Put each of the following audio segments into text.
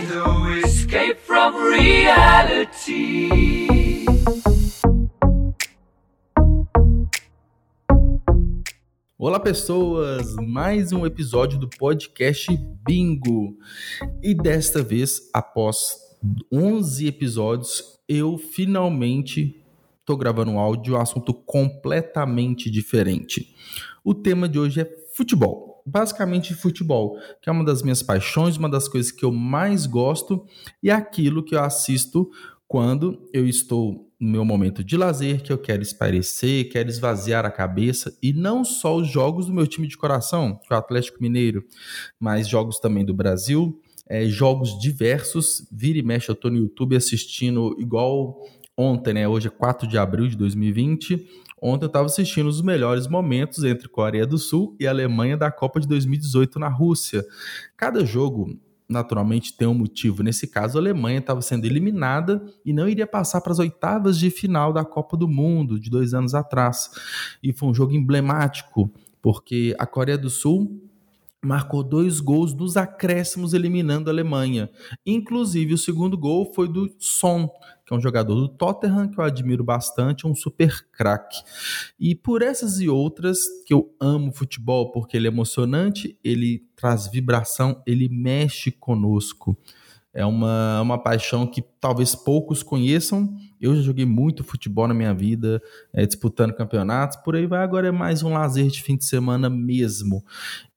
no escape from reality. Olá, pessoas! Mais um episódio do podcast Bingo. E desta vez, após 11 episódios, eu finalmente estou gravando um áudio, um assunto completamente diferente. O tema de hoje é futebol. Basicamente futebol, que é uma das minhas paixões, uma das coisas que eu mais gosto e é aquilo que eu assisto quando eu estou no meu momento de lazer, que eu quero esparecer, quero esvaziar a cabeça, e não só os jogos do meu time de coração, que é o Atlético Mineiro, mas jogos também do Brasil, é, jogos diversos. Vira e mexe, eu estou no YouTube assistindo igual ontem, né? Hoje é 4 de abril de 2020. Ontem eu estava assistindo os melhores momentos entre Coreia do Sul e Alemanha da Copa de 2018 na Rússia. Cada jogo naturalmente tem um motivo. Nesse caso, a Alemanha estava sendo eliminada e não iria passar para as oitavas de final da Copa do Mundo de dois anos atrás. E foi um jogo emblemático, porque a Coreia do Sul marcou dois gols dos acréscimos eliminando a Alemanha. Inclusive, o segundo gol foi do Son, que é um jogador do Tottenham que eu admiro bastante, um super craque. E por essas e outras que eu amo futebol, porque ele é emocionante, ele traz vibração, ele mexe conosco. É uma, uma paixão que talvez poucos conheçam. Eu já joguei muito futebol na minha vida, é, disputando campeonatos, por aí vai. Agora é mais um lazer de fim de semana mesmo.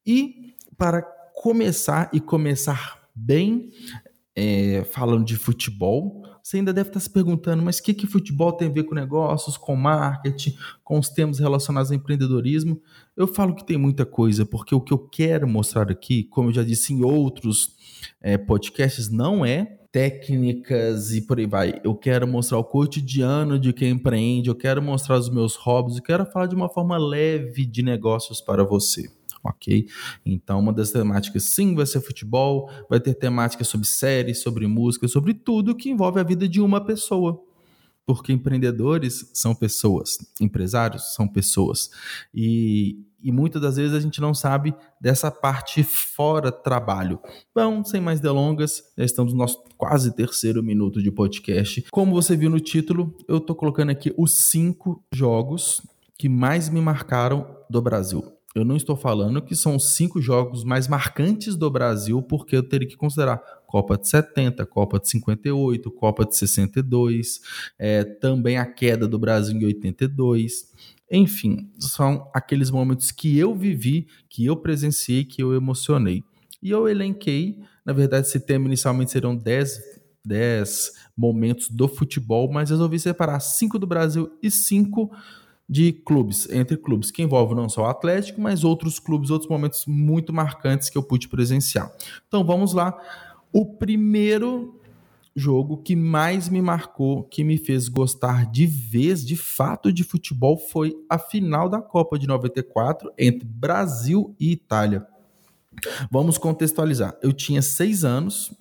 E para começar e começar bem, é, falando de futebol, você ainda deve estar se perguntando, mas o que, que futebol tem a ver com negócios, com marketing, com os temas relacionados ao empreendedorismo? Eu falo que tem muita coisa, porque o que eu quero mostrar aqui, como eu já disse em outros é, podcasts, não é técnicas e por aí vai. Eu quero mostrar o cotidiano de quem empreende, eu quero mostrar os meus hobbies, eu quero falar de uma forma leve de negócios para você ok? Então, uma das temáticas sim vai ser futebol, vai ter temáticas sobre séries, sobre música, sobre tudo que envolve a vida de uma pessoa. Porque empreendedores são pessoas, empresários são pessoas. E, e muitas das vezes a gente não sabe dessa parte fora trabalho. Bom, sem mais delongas, já estamos no nosso quase terceiro minuto de podcast. Como você viu no título, eu estou colocando aqui os cinco jogos que mais me marcaram do Brasil. Eu não estou falando que são os cinco jogos mais marcantes do Brasil, porque eu teria que considerar Copa de 70, Copa de 58, Copa de 62, é, também a queda do Brasil em 82. Enfim, são aqueles momentos que eu vivi, que eu presenciei, que eu emocionei. E eu elenquei, na verdade, esse tema inicialmente seriam 10, 10 momentos do futebol, mas resolvi separar cinco do Brasil e cinco de clubes, entre clubes, que envolve não só o Atlético, mas outros clubes, outros momentos muito marcantes que eu pude presenciar. Então vamos lá. O primeiro jogo que mais me marcou, que me fez gostar de vez, de fato, de futebol foi a final da Copa de 94 entre Brasil e Itália. Vamos contextualizar. Eu tinha seis anos,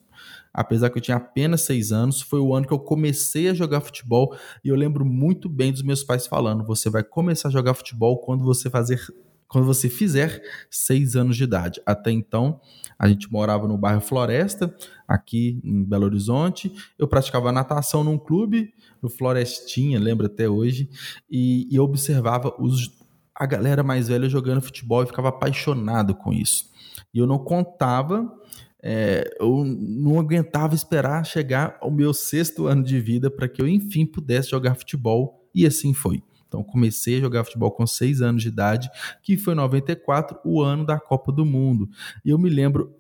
apesar que eu tinha apenas seis anos, foi o ano que eu comecei a jogar futebol e eu lembro muito bem dos meus pais falando: você vai começar a jogar futebol quando você fazer quando você fizer seis anos de idade. Até então, a gente morava no bairro Floresta, aqui em Belo Horizonte. Eu praticava natação num clube, no Florestinha, lembro até hoje, e, e observava os, a galera mais velha jogando futebol e ficava apaixonado com isso. E eu não contava é, eu não aguentava esperar chegar ao meu sexto ano de vida para que eu, enfim, pudesse jogar futebol, e assim foi. Então, comecei a jogar futebol com seis anos de idade, que foi 94, o ano da Copa do Mundo. E eu me lembro,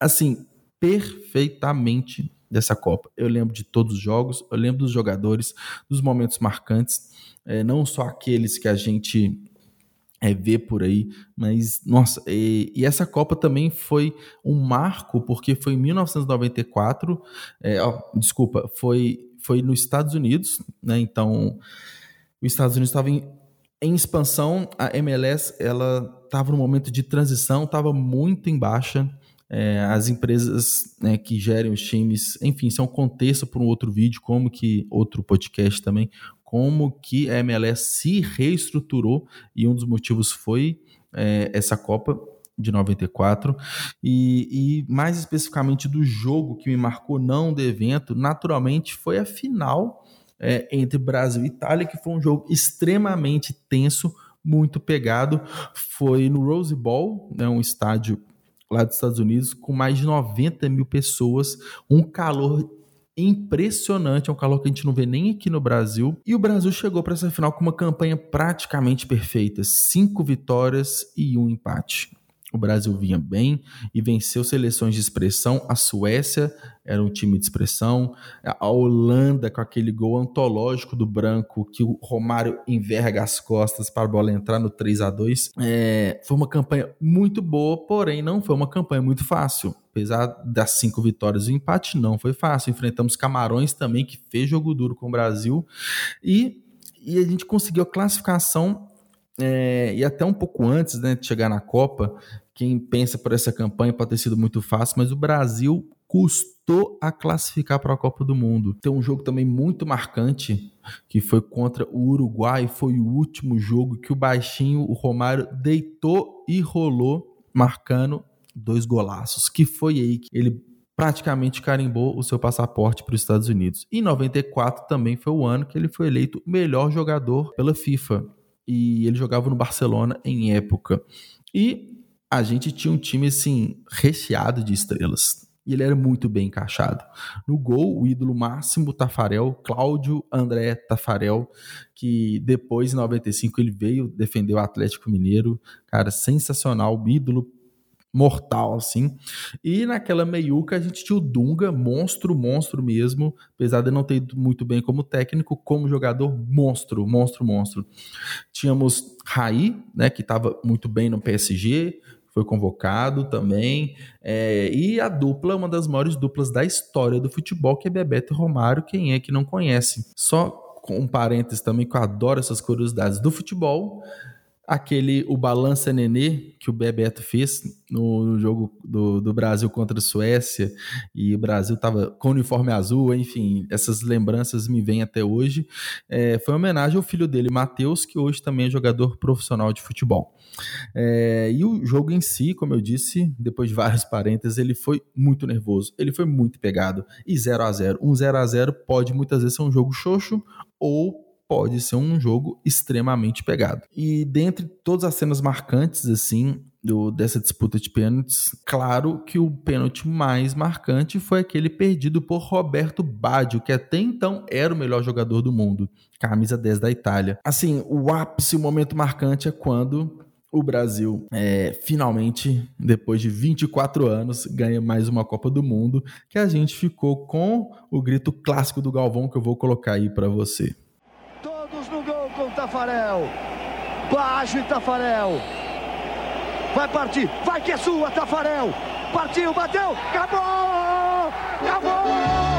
assim, perfeitamente dessa Copa. Eu lembro de todos os jogos, eu lembro dos jogadores, dos momentos marcantes, é, não só aqueles que a gente é, ver por aí, mas nossa, e, e, essa Copa também foi um marco, porque foi em 1994, é, ó, desculpa, foi, foi nos Estados Unidos, né? Então, os Estados Unidos estava em, em expansão, a MLS ela estava no momento de transição, estava muito em baixa. É, as empresas né, que gerem os times, enfim, isso é um contexto para um outro vídeo, como que outro podcast também, como que a MLS se reestruturou e um dos motivos foi é, essa Copa. de 94 e, e, mais especificamente do jogo que me marcou não do evento, naturalmente foi a final é, entre Brasil e Itália, que foi um jogo extremamente tenso, muito pegado. Foi no Rose Bowl, né, um estádio lá dos Estados Unidos, com mais de 90 mil pessoas, um calor impressionante, é um calor que a gente não vê nem aqui no Brasil. E o Brasil chegou para essa final com uma campanha praticamente perfeita: cinco vitórias e um empate. O Brasil vinha bem e venceu seleções de expressão. A Suécia era um time de expressão. A Holanda, com aquele gol antológico do branco, que o Romário enverga as costas para a bola entrar no 3 a 2 é, Foi uma campanha muito boa, porém não foi uma campanha muito fácil. Apesar das cinco vitórias e o empate, não foi fácil. Enfrentamos Camarões também, que fez jogo duro com o Brasil. E, e a gente conseguiu a classificação é, e até um pouco antes né, de chegar na Copa, quem pensa por essa campanha pode ter sido muito fácil, mas o Brasil custou a classificar para a Copa do Mundo. Tem um jogo também muito marcante que foi contra o Uruguai, foi o último jogo que o baixinho, o Romário, deitou e rolou, marcando dois golaços, que foi aí que ele praticamente carimbou o seu passaporte para os Estados Unidos. E 94 também foi o ano que ele foi eleito melhor jogador pela FIFA e ele jogava no Barcelona em época. E a gente tinha um time assim recheado de estrelas. E ele era muito bem encaixado. No gol, o ídolo máximo Tafarel, Cláudio André Tafarel, que depois, em 95, ele veio defender o Atlético Mineiro. Cara, sensacional, ídolo mortal, assim. E naquela meiuca a gente tinha o Dunga, monstro, monstro mesmo, apesar de não ter ido muito bem como técnico, como jogador, monstro, monstro, monstro. Tínhamos Raí, né, que estava muito bem no PSG, foi convocado também, é, e a dupla, uma das maiores duplas da história do futebol, que é Bebeto e Romário, quem é que não conhece? Só um parênteses também, que eu adoro essas curiosidades do futebol, aquele o balança nenê que o Bebeto fez no jogo do, do Brasil contra a Suécia e o Brasil estava com uniforme azul, enfim, essas lembranças me vêm até hoje. É, foi uma homenagem ao filho dele, Matheus, que hoje também é jogador profissional de futebol. É, e o jogo em si, como eu disse, depois de vários parênteses, ele foi muito nervoso, ele foi muito pegado. E 0 a 0 Um 0 a 0 pode muitas vezes ser um jogo xoxo ou pode ser um jogo extremamente pegado. E dentre todas as cenas marcantes, assim, do, dessa disputa de pênaltis, claro que o pênalti mais marcante foi aquele perdido por Roberto Baggio, que até então era o melhor jogador do mundo, camisa 10 da Itália. Assim, o ápice, o momento marcante é quando o Brasil é, finalmente, depois de 24 anos, ganha mais uma Copa do Mundo, que a gente ficou com o grito clássico do Galvão que eu vou colocar aí para você. Tafarel. Baixo e Tafarel. Vai partir, vai que é sua, Tafarel. Partiu, bateu, acabou! Acabou!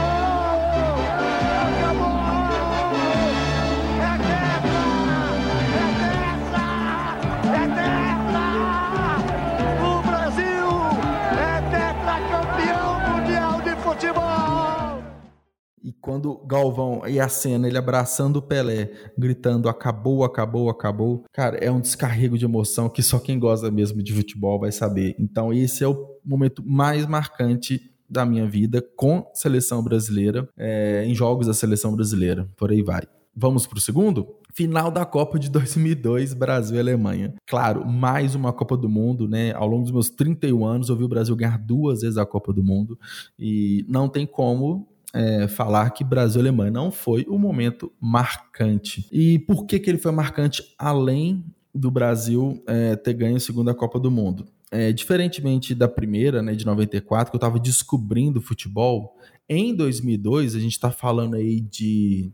Quando Galvão e a cena, ele abraçando o Pelé, gritando acabou, acabou, acabou, cara, é um descarrego de emoção que só quem gosta mesmo de futebol vai saber. Então, esse é o momento mais marcante da minha vida com seleção brasileira, é, em jogos da seleção brasileira. Por aí vai. Vamos para o segundo? Final da Copa de 2002, Brasil e Alemanha. Claro, mais uma Copa do Mundo, né? Ao longo dos meus 31 anos, eu vi o Brasil ganhar duas vezes a Copa do Mundo e não tem como é, falar que Brasil e Alemanha não foi o um momento marcante. E por que, que ele foi marcante além do Brasil é, ter ganho a segunda Copa do Mundo? É, diferentemente da primeira, né, de 94, que eu estava descobrindo futebol, em 2002, a gente está falando aí de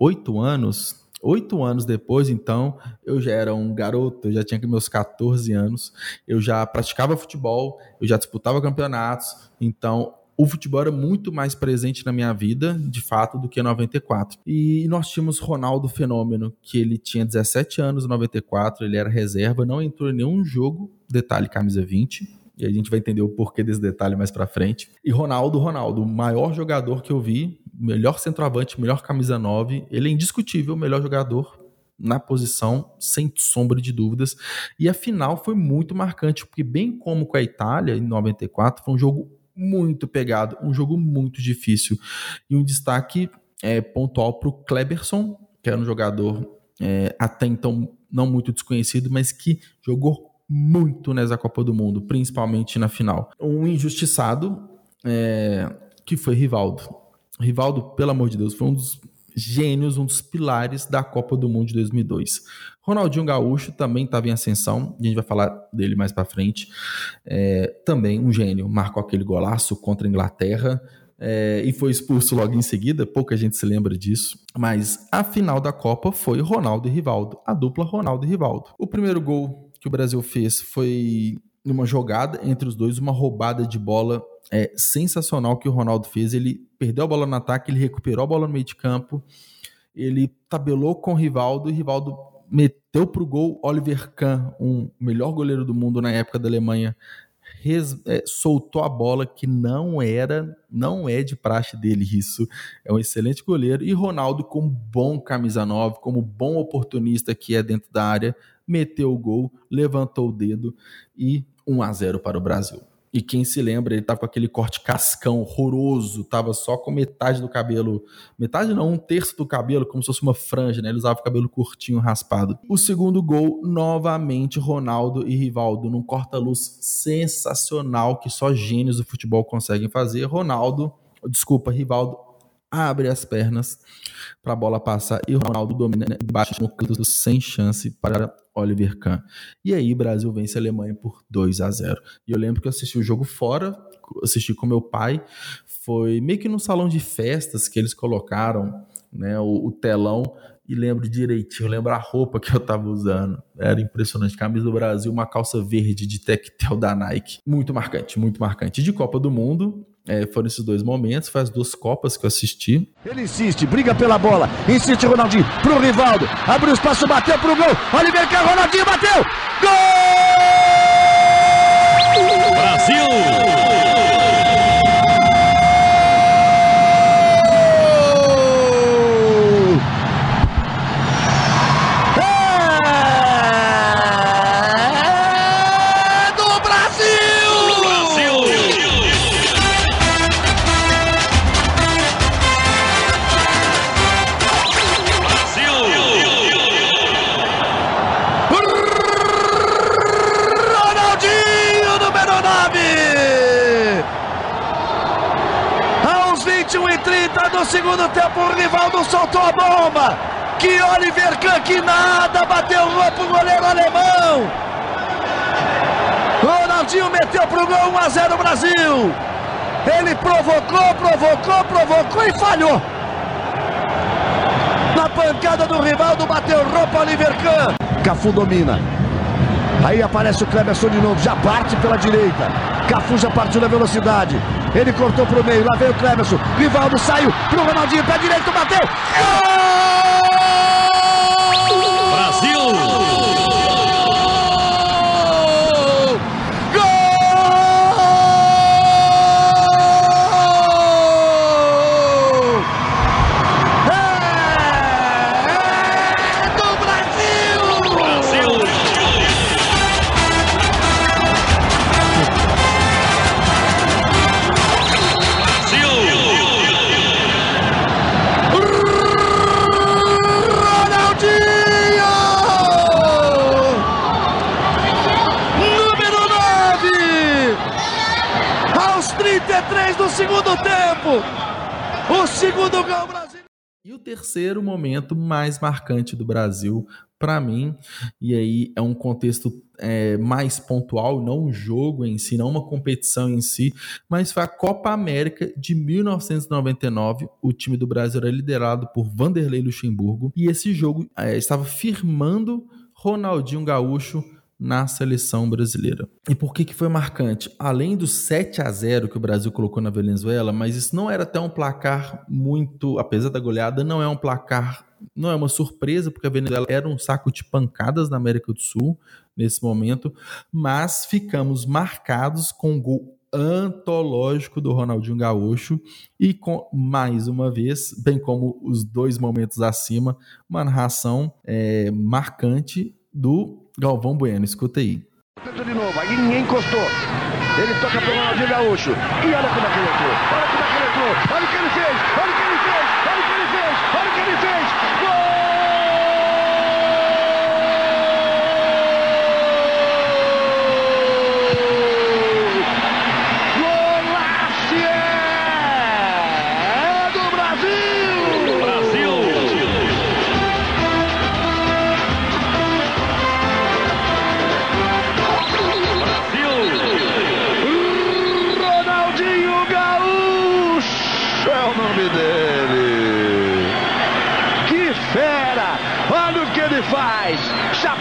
oito anos, Oito anos depois, então, eu já era um garoto, eu já tinha meus 14 anos, eu já praticava futebol, eu já disputava campeonatos, então o futebol era muito mais presente na minha vida, de fato, do que em 94. E nós tínhamos Ronaldo Fenômeno, que ele tinha 17 anos em 94, ele era reserva, não entrou em nenhum jogo, detalhe camisa 20, e a gente vai entender o porquê desse detalhe mais para frente. E Ronaldo, Ronaldo, o maior jogador que eu vi, melhor centroavante, melhor camisa 9, ele é indiscutível o melhor jogador na posição, sem sombra de dúvidas. E a final foi muito marcante, porque, bem como com a Itália, em 94, foi um jogo muito pegado, um jogo muito difícil. E um destaque é, pontual para o Kleberson, que era um jogador é, até então não muito desconhecido, mas que jogou muito nessa Copa do Mundo, principalmente na final. Um injustiçado é, que foi Rivaldo. Rivaldo, pelo amor de Deus, foi um dos gênios, um dos pilares da Copa do Mundo de 2002. Ronaldinho Gaúcho também estava em ascensão, a gente vai falar dele mais para frente. É, também um gênio, marcou aquele golaço contra a Inglaterra. É, e foi expulso logo em seguida, pouca gente se lembra disso. Mas a final da Copa foi Ronaldo e Rivaldo, a dupla Ronaldo e Rivaldo. O primeiro gol que o Brasil fez foi numa jogada entre os dois, uma roubada de bola é, sensacional que o Ronaldo fez. Ele perdeu a bola no ataque, ele recuperou a bola no meio de campo, ele tabelou com o Rivaldo e Rivaldo meteu para o gol. Oliver Kahn, um melhor goleiro do mundo na época da Alemanha, res, é, soltou a bola que não era, não é de praxe dele isso. É um excelente goleiro. E Ronaldo, como bom camisa 9, como bom oportunista que é dentro da área, meteu o gol, levantou o dedo e 1 a 0 para o Brasil. E quem se lembra, ele tava com aquele corte cascão horroroso, tava só com metade do cabelo, metade não, um terço do cabelo, como se fosse uma franja, né? Ele usava o cabelo curtinho, raspado. O segundo gol, novamente, Ronaldo e Rivaldo, num corta-luz sensacional que só gênios do futebol conseguem fazer. Ronaldo, desculpa, Rivaldo abre as pernas para a bola passar e Ronaldo domina bate no canto sem chance para Oliver Kahn. E aí Brasil vence a Alemanha por 2 a 0. E eu lembro que eu assisti o jogo fora, assisti com meu pai, foi meio que no salão de festas que eles colocaram, né, o, o telão e lembro direitinho, lembro a roupa que eu tava usando. Era impressionante. Camisa do Brasil, uma calça verde de tectel da Nike. Muito marcante, muito marcante. De Copa do Mundo, é, foram esses dois momentos, faz duas Copas que eu assisti. Ele insiste, briga pela bola, insiste Ronaldinho pro Rivaldo, abriu espaço, bateu pro gol, Oliver Carro, Ronaldinho bateu, gol! Brasil! Ele provocou, provocou, provocou e falhou. Na pancada do Rivaldo, bateu roupa Oliver Kahn. Cafu domina. Aí aparece o Cleberson de novo, já parte pela direita. Cafu já partiu na velocidade. Ele cortou pro meio, lá veio o Cleberson. Rivaldo saiu pro Ronaldinho, pé direito, bateu. Gol! Terceiro momento mais marcante do Brasil, para mim, e aí é um contexto é, mais pontual, não um jogo em si, não uma competição em si, mas foi a Copa América de 1999. O time do Brasil era liderado por Vanderlei Luxemburgo e esse jogo é, estava firmando Ronaldinho Gaúcho na seleção brasileira. E por que, que foi marcante? Além do 7 a 0 que o Brasil colocou na Venezuela, mas isso não era até um placar muito, apesar da goleada, não é um placar, não é uma surpresa, porque a Venezuela era um saco de pancadas na América do Sul nesse momento, mas ficamos marcados com um gol antológico do Ronaldinho Gaúcho e com mais uma vez, bem como os dois momentos acima, uma narração é, marcante do Galvão Bueno. Escuta aí. De novo, aí ninguém encostou. Ele toca pro Ronaldinho Gaúcho. E olha como é que ele entrou. Olha como é que ele entrou. Olha que ele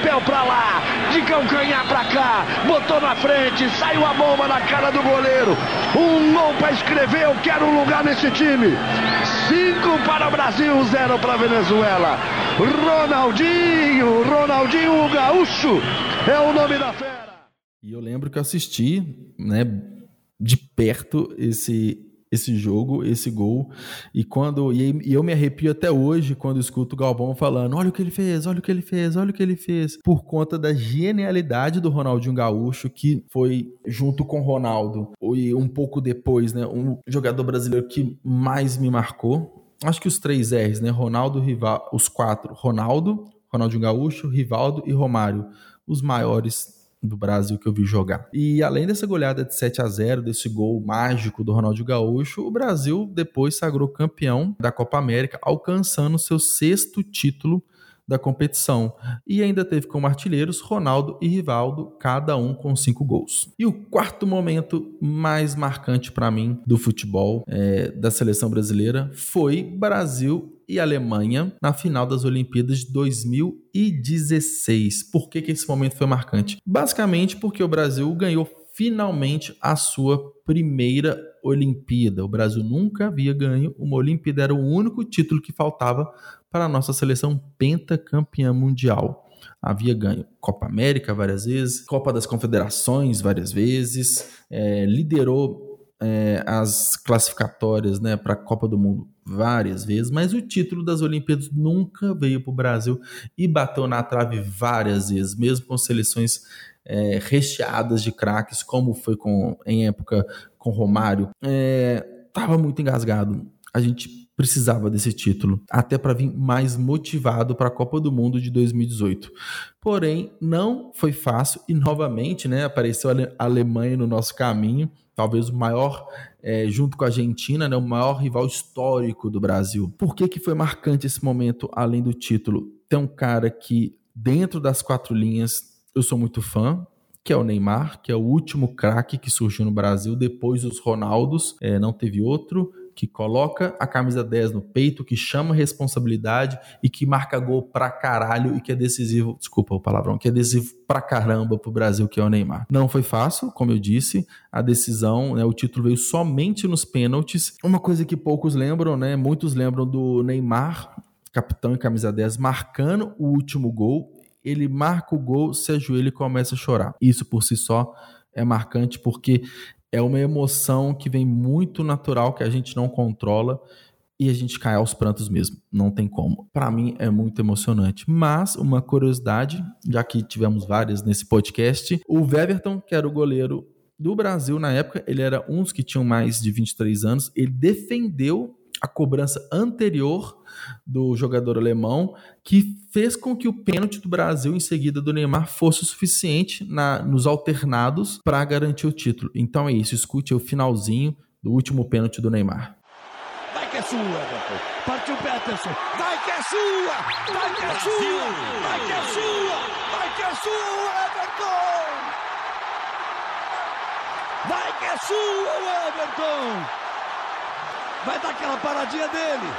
Chapéu pra lá, de calcanhar pra cá, botou na frente, saiu a bomba na cara do goleiro. Um gol pra escrever, eu quero um lugar nesse time. Cinco para o Brasil, zero para a Venezuela. Ronaldinho, Ronaldinho Gaúcho é o nome da fera. E eu lembro que eu assisti, né, de perto esse esse jogo, esse gol, e quando e, eu me arrepio até hoje quando escuto o Galvão falando: "Olha o que ele fez, olha o que ele fez, olha o que ele fez", por conta da genialidade do Ronaldinho Gaúcho, que foi junto com Ronaldo e um pouco depois, né, um jogador brasileiro que mais me marcou. Acho que os três R's, né? Ronaldo, Rival, os quatro, Ronaldo, Ronaldinho Gaúcho, Rivaldo e Romário, os maiores do Brasil que eu vi jogar. E além dessa goleada de 7 a 0 desse gol mágico do Ronaldinho Gaúcho, o Brasil depois sagrou campeão da Copa América, alcançando seu sexto título da competição. E ainda teve como artilheiros Ronaldo e Rivaldo, cada um com cinco gols. E o quarto momento mais marcante para mim do futebol é, da seleção brasileira foi Brasil e Alemanha na final das Olimpíadas de 2016. Por que, que esse momento foi marcante? Basicamente porque o Brasil ganhou finalmente a sua primeira Olimpíada. O Brasil nunca havia ganho uma Olimpíada, era o único título que faltava para a nossa seleção pentacampeã mundial. Havia ganho Copa América várias vezes, Copa das Confederações várias vezes, é, liderou é, as classificatórias né, para a Copa do Mundo várias vezes, mas o título das Olimpíadas nunca veio para o Brasil e bateu na trave várias vezes, mesmo com seleções é, recheadas de craques, como foi com, em época com Romário. Estava muito engasgado. A gente precisava desse título, até para vir mais motivado para a Copa do Mundo de 2018. Porém, não foi fácil e novamente, né, apareceu a Alemanha no nosso caminho, talvez o maior, é, junto com a Argentina, né, o maior rival histórico do Brasil. Por que, que foi marcante esse momento, além do título? Tem um cara que, dentro das quatro linhas, eu sou muito fã, que é o Neymar, que é o último craque que surgiu no Brasil depois dos Ronaldos, é, não teve outro que coloca a camisa 10 no peito, que chama responsabilidade e que marca gol pra caralho e que é decisivo, desculpa o palavrão, que é decisivo pra caramba pro Brasil, que é o Neymar. Não foi fácil, como eu disse, a decisão, né, o título veio somente nos pênaltis. Uma coisa que poucos lembram, né, muitos lembram do Neymar, capitão em camisa 10, marcando o último gol. Ele marca o gol, se ajoelha e começa a chorar. Isso por si só é marcante porque é uma emoção que vem muito natural, que a gente não controla e a gente cai aos prantos mesmo. Não tem como. Para mim é muito emocionante. Mas uma curiosidade, já que tivemos várias nesse podcast, o Weverton, que era o goleiro do Brasil na época, ele era um dos que tinham mais de 23 anos, ele defendeu a cobrança anterior do jogador alemão, que fez com que o pênalti do Brasil em seguida do Neymar fosse o suficiente na, nos alternados para garantir o título. Então é isso, escute o finalzinho do último pênalti do Neymar. Vai que é sua, Everton. Partiu Peterson. Vai que é sua! Vai que é sua! Vai que é sua! Vai que é sua, Everton! Vai que é sua, Everton! Vai dar aquela paradinha dele.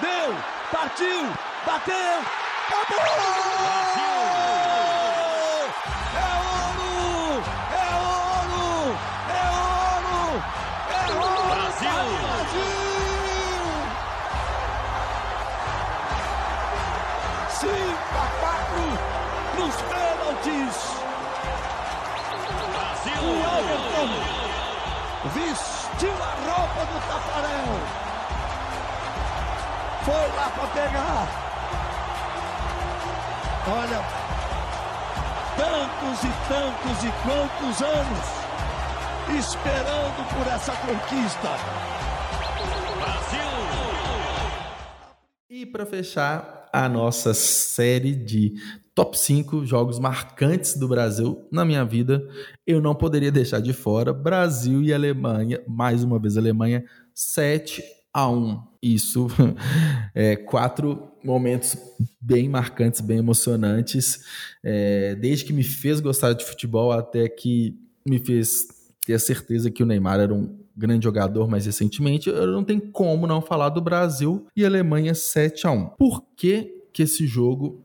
Deu, partiu, bateu, acabou! É ouro! É ouro! É ouro! É ouro! Brasil! para o Brasil! 5 a 4 nos pênaltis! Brasil! O Everton vestiu a roupa do Tafarel, foi lá para pegar. Olha, tantos e tantos e quantos anos esperando por essa conquista. Brasil! E para fechar a nossa série de top 5 jogos marcantes do Brasil na minha vida, eu não poderia deixar de fora Brasil e Alemanha, mais uma vez Alemanha, 7 a 1. Isso é quatro momentos bem marcantes, bem emocionantes, é, desde que me fez gostar de futebol até que me fez ter a certeza que o Neymar era um grande jogador mais recentemente, eu não tenho como não falar do Brasil e Alemanha 7 a 1. Por que que esse jogo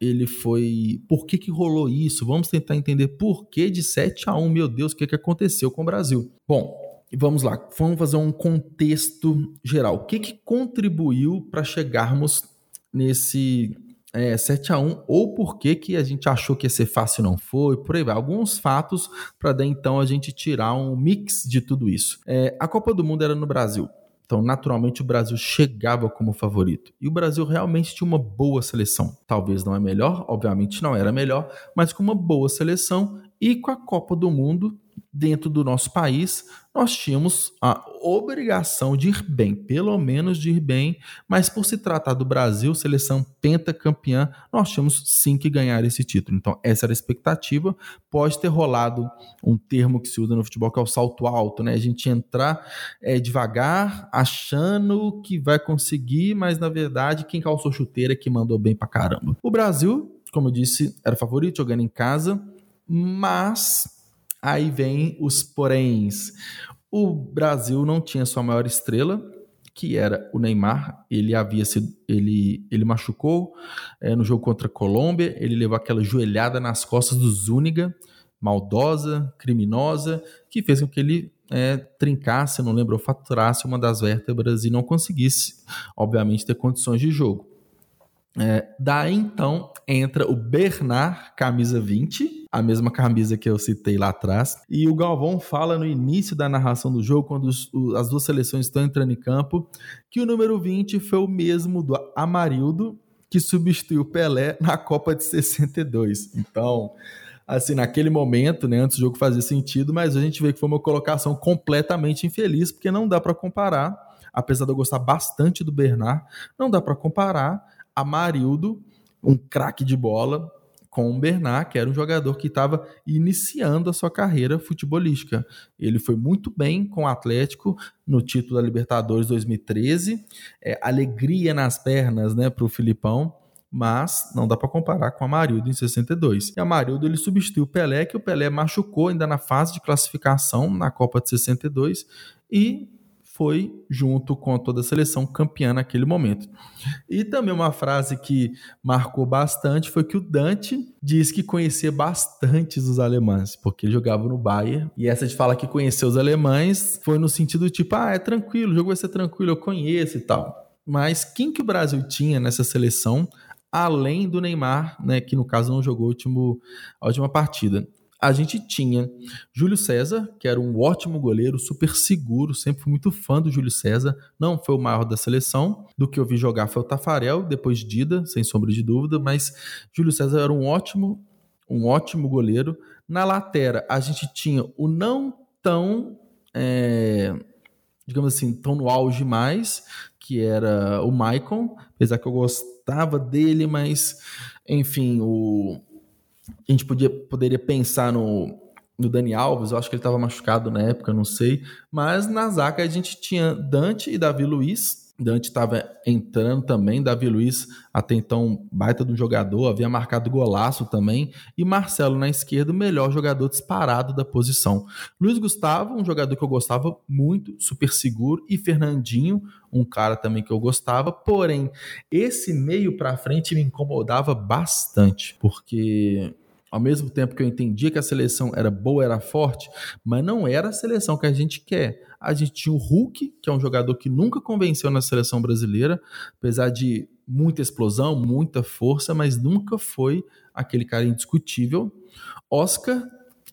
ele foi. Por que, que rolou isso? Vamos tentar entender por que de 7 a 1. Meu Deus, o que, que aconteceu com o Brasil? Bom, vamos lá, vamos fazer um contexto geral. O que, que contribuiu para chegarmos nesse é, 7 a 1 ou por que, que a gente achou que ia ser fácil e não foi, por aí vai. Alguns fatos para daí então a gente tirar um mix de tudo isso. É, a Copa do Mundo era no Brasil. Então, naturalmente, o Brasil chegava como favorito. E o Brasil realmente tinha uma boa seleção. Talvez não é melhor, obviamente não era melhor, mas com uma boa seleção e com a Copa do Mundo dentro do nosso país, nós tínhamos a obrigação de ir bem, pelo menos de ir bem, mas por se tratar do Brasil, seleção pentacampeã, nós tínhamos sim que ganhar esse título. Então, essa era a expectativa. Pode ter rolado um termo que se usa no futebol que é o salto alto, né? A gente entrar é, devagar, achando que vai conseguir, mas na verdade, quem calçou chuteira é que mandou bem pra caramba. O Brasil, como eu disse, era favorito jogando em casa, mas Aí vem os poréns. O Brasil não tinha sua maior estrela, que era o Neymar. Ele havia sido, ele, ele machucou é, no jogo contra a Colômbia. Ele levou aquela joelhada nas costas do Zúñiga, maldosa, criminosa, que fez com que ele é, trincasse, não lembro, faturasse uma das vértebras e não conseguisse, obviamente, ter condições de jogo. É, daí então entra o Bernard, camisa 20, a mesma camisa que eu citei lá atrás. E o Galvão fala no início da narração do jogo, quando os, o, as duas seleções estão entrando em campo, que o número 20 foi o mesmo do Amarildo, que substituiu Pelé na Copa de 62. Então, assim, naquele momento, né, antes do jogo fazia sentido, mas a gente vê que foi uma colocação completamente infeliz, porque não dá para comparar, apesar de eu gostar bastante do Bernard, não dá para comparar Amarildo, um craque de bola, com o Bernard, que era um jogador que estava iniciando a sua carreira futebolística. Ele foi muito bem com o Atlético no título da Libertadores 2013, é, alegria nas pernas né, para o Filipão, mas não dá para comparar com o Amarildo em 62. E o Amarildo ele substituiu o Pelé, que o Pelé machucou ainda na fase de classificação na Copa de 62 e foi junto com toda a seleção campeã naquele momento. E também uma frase que marcou bastante foi que o Dante disse que conhecia bastante os alemães, porque ele jogava no Bayern. E essa de falar que conheceu os alemães foi no sentido tipo, ah, é tranquilo, o jogo vai ser tranquilo, eu conheço e tal. Mas quem que o Brasil tinha nessa seleção, além do Neymar, né, que no caso não jogou último, a última partida? A gente tinha Júlio César, que era um ótimo goleiro, super seguro, sempre fui muito fã do Júlio César, não foi o maior da seleção, do que eu vi jogar foi o Tafarel, depois Dida, sem sombra de dúvida, mas Júlio César era um ótimo, um ótimo goleiro. Na lateral, a gente tinha o não tão, é, digamos assim, tão no auge mais, que era o Maicon, apesar que eu gostava dele, mas, enfim, o a gente podia, poderia pensar no, no Dani Alves, eu acho que ele estava machucado na época, não sei. Mas na zaga a gente tinha Dante e Davi Luiz. Dante estava entrando também, Davi Luiz até então baita de um jogador, havia marcado golaço também, e Marcelo na esquerda, o melhor jogador disparado da posição. Luiz Gustavo, um jogador que eu gostava muito, super seguro, e Fernandinho, um cara também que eu gostava, porém, esse meio para frente me incomodava bastante, porque ao mesmo tempo que eu entendia que a seleção era boa, era forte, mas não era a seleção que a gente quer. A gente tinha o Hulk, que é um jogador que nunca convenceu na seleção brasileira, apesar de muita explosão, muita força, mas nunca foi aquele cara indiscutível. Oscar,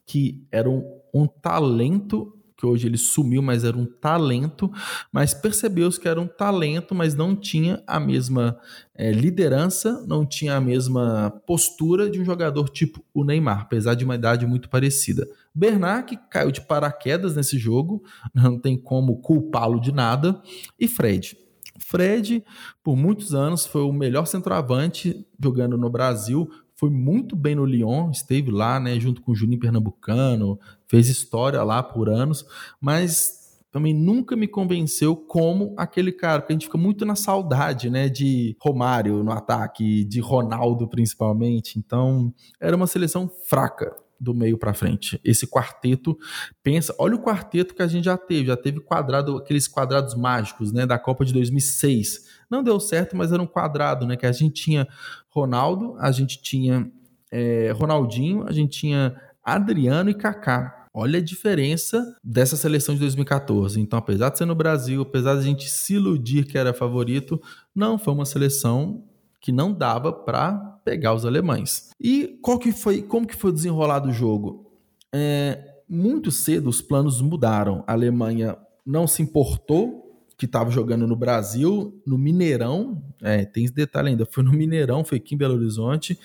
que era um, um talento que hoje ele sumiu, mas era um talento, mas percebeu-se que era um talento, mas não tinha a mesma é, liderança, não tinha a mesma postura de um jogador tipo o Neymar, apesar de uma idade muito parecida. Bernard caiu de paraquedas nesse jogo, não tem como culpá-lo de nada, e Fred. Fred, por muitos anos, foi o melhor centroavante jogando no Brasil, foi muito bem no Lyon, esteve lá, né, junto com o Juninho Pernambucano, fez história lá por anos, mas também nunca me convenceu como aquele cara, porque a gente fica muito na saudade, né, de Romário no ataque, de Ronaldo principalmente. Então, era uma seleção fraca do meio para frente. Esse quarteto pensa, olha o quarteto que a gente já teve, já teve quadrado, aqueles quadrados mágicos, né, da Copa de 2006. Não deu certo, mas era um quadrado, né, que a gente tinha Ronaldo, a gente tinha é, Ronaldinho, a gente tinha Adriano e Kaká. Olha a diferença dessa seleção de 2014. Então, apesar de ser no Brasil, apesar de a gente se iludir que era favorito, não foi uma seleção que não dava para pegar os alemães. E qual que foi, como que foi desenrolado o jogo? É, muito cedo os planos mudaram. A Alemanha não se importou que estava jogando no Brasil, no Mineirão, é, tem esse detalhe ainda, foi no Mineirão, foi aqui em Belo Horizonte,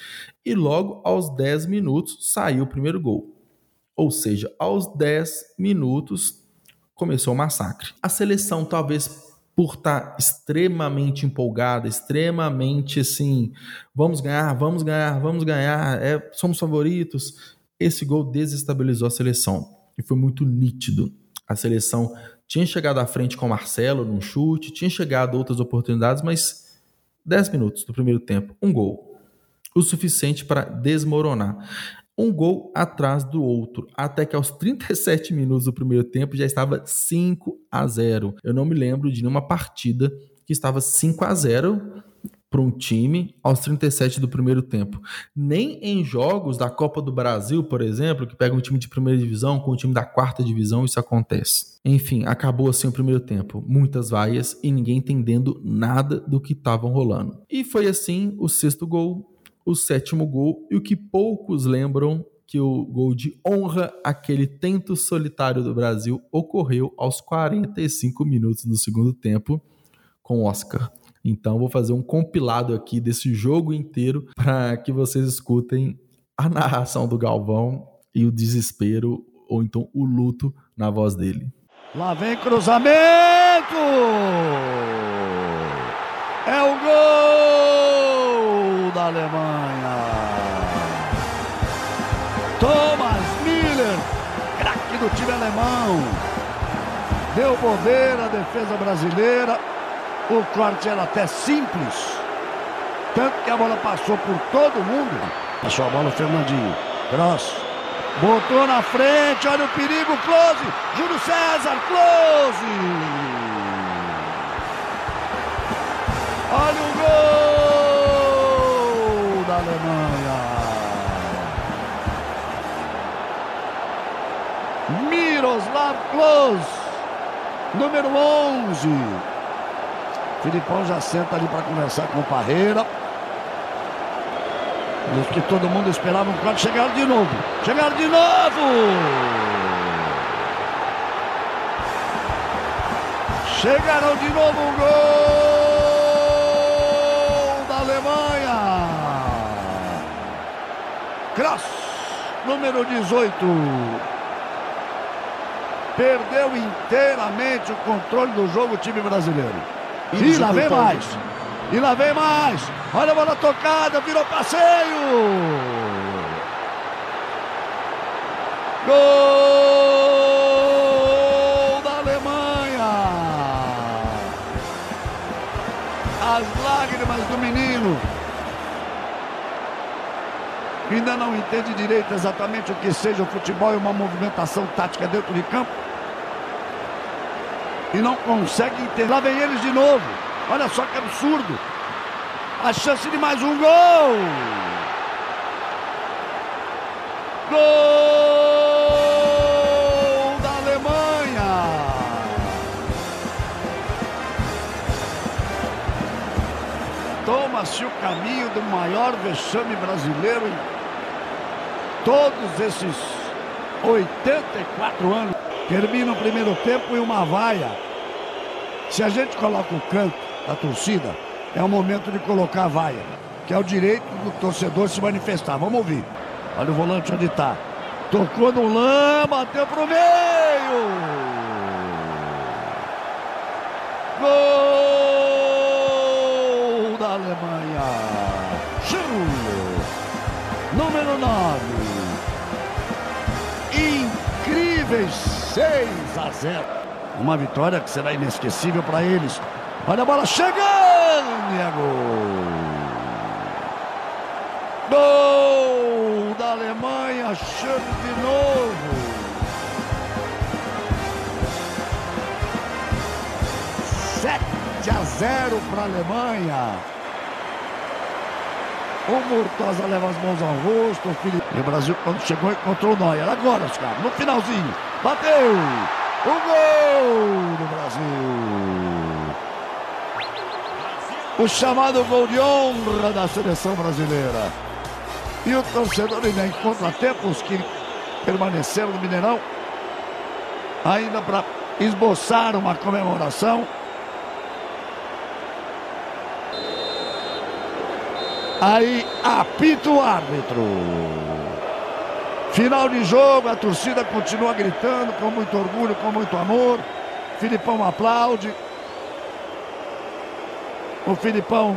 e logo aos 10 minutos saiu o primeiro gol. Ou seja, aos 10 minutos começou o massacre. A seleção talvez por estar tá extremamente empolgada, extremamente assim, vamos ganhar, vamos ganhar, vamos ganhar, é, somos favoritos. Esse gol desestabilizou a seleção e foi muito nítido. A seleção tinha chegado à frente com o Marcelo num chute, tinha chegado outras oportunidades, mas 10 minutos do primeiro tempo, um gol. O suficiente para desmoronar um gol atrás do outro, até que aos 37 minutos do primeiro tempo já estava 5 a 0. Eu não me lembro de nenhuma partida que estava 5 a 0 para um time aos 37 do primeiro tempo. Nem em jogos da Copa do Brasil, por exemplo, que pega um time de primeira divisão com um time da quarta divisão, isso acontece. Enfim, acabou assim o primeiro tempo. Muitas vaias e ninguém entendendo nada do que estavam rolando. E foi assim o sexto gol, o sétimo gol e o que poucos lembram que o gol de honra, aquele tento solitário do Brasil, ocorreu aos 45 minutos do segundo tempo com Oscar. Então vou fazer um compilado aqui desse jogo inteiro para que vocês escutem a narração do Galvão e o desespero ou então o luto na voz dele. Lá vem cruzamento! É o gol da Alemanha. Alemão. Deu bobeira a defesa brasileira. O corte era até simples. Tanto que a bola passou por todo mundo. Passou a bola o Fernandinho. Cross. Botou na frente, olha o perigo, close. Júlio César, close. Olha o gol Miroslav Klose, número 11. Filipão já senta ali para conversar com o Parreira. Os que todo mundo esperava um claro, chegaram de novo. Chegaram de novo! Chegaram de novo o gol! Alemanha. Cross, número 18. Perdeu inteiramente o controle do jogo o time brasileiro. E, lá vem mais. E lá vem mais. Olha a bola tocada, virou passeio. Gol! as lágrimas do menino. Ainda não entende direito exatamente o que seja o futebol e uma movimentação tática dentro de campo. E não consegue entender. Lá vem eles de novo. Olha só que absurdo. A chance de mais um gol. Gol! toma-se o caminho do maior vexame brasileiro em todos esses 84 anos. Termina o primeiro tempo e uma vaia. Se a gente coloca o canto da torcida, é o momento de colocar a vaia, que é o direito do torcedor se manifestar. Vamos ouvir. Olha o volante onde está. Tocou no lã, bateu pro meio. Gol da Alemanha. Schürrle. Número 9. Incríveis 6 a 0. Uma vitória que será inesquecível para eles. Olha a bola chegando e é gol. Gol da Alemanha, chame de novo. Sete a zero para a Alemanha. O Murtosa leva as mãos ao rosto. O Felipe... E o Brasil, quando chegou, encontrou o Neuer. Agora, os caras, no finalzinho. Bateu! O gol do Brasil! O chamado gol de honra da seleção brasileira. E o torcedor ainda encontra tempos que permaneceram no Mineirão, ainda para esboçar uma comemoração. Aí apita o árbitro. Final de jogo, a torcida continua gritando com muito orgulho, com muito amor. Filipão aplaude. O Filipão.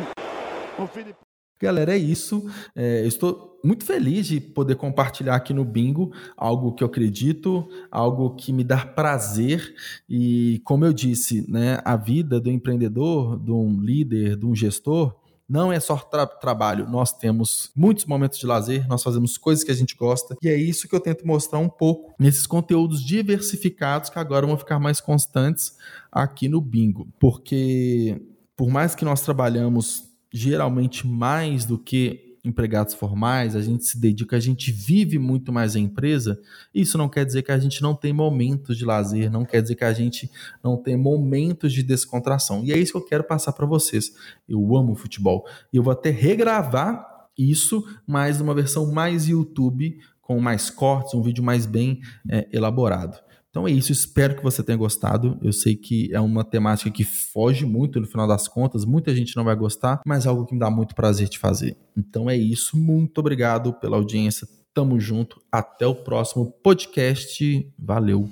O Filipão. Galera, é isso. É, estou muito feliz de poder compartilhar aqui no Bingo algo que eu acredito, algo que me dá prazer. E, como eu disse, né, a vida do empreendedor, de um líder, de um gestor, não é só tra trabalho, nós temos muitos momentos de lazer, nós fazemos coisas que a gente gosta, e é isso que eu tento mostrar um pouco nesses conteúdos diversificados que agora vão ficar mais constantes aqui no Bingo. Porque por mais que nós trabalhamos geralmente mais do que empregados formais, a gente se dedica, a gente vive muito mais a empresa, isso não quer dizer que a gente não tem momentos de lazer, não quer dizer que a gente não tem momentos de descontração. E é isso que eu quero passar para vocês. Eu amo futebol. E eu vou até regravar isso, mas numa versão mais YouTube, com mais cortes, um vídeo mais bem é, elaborado. Então é isso, espero que você tenha gostado. Eu sei que é uma temática que foge muito no final das contas, muita gente não vai gostar, mas é algo que me dá muito prazer de fazer. Então é isso, muito obrigado pela audiência. Tamo junto, até o próximo podcast. Valeu.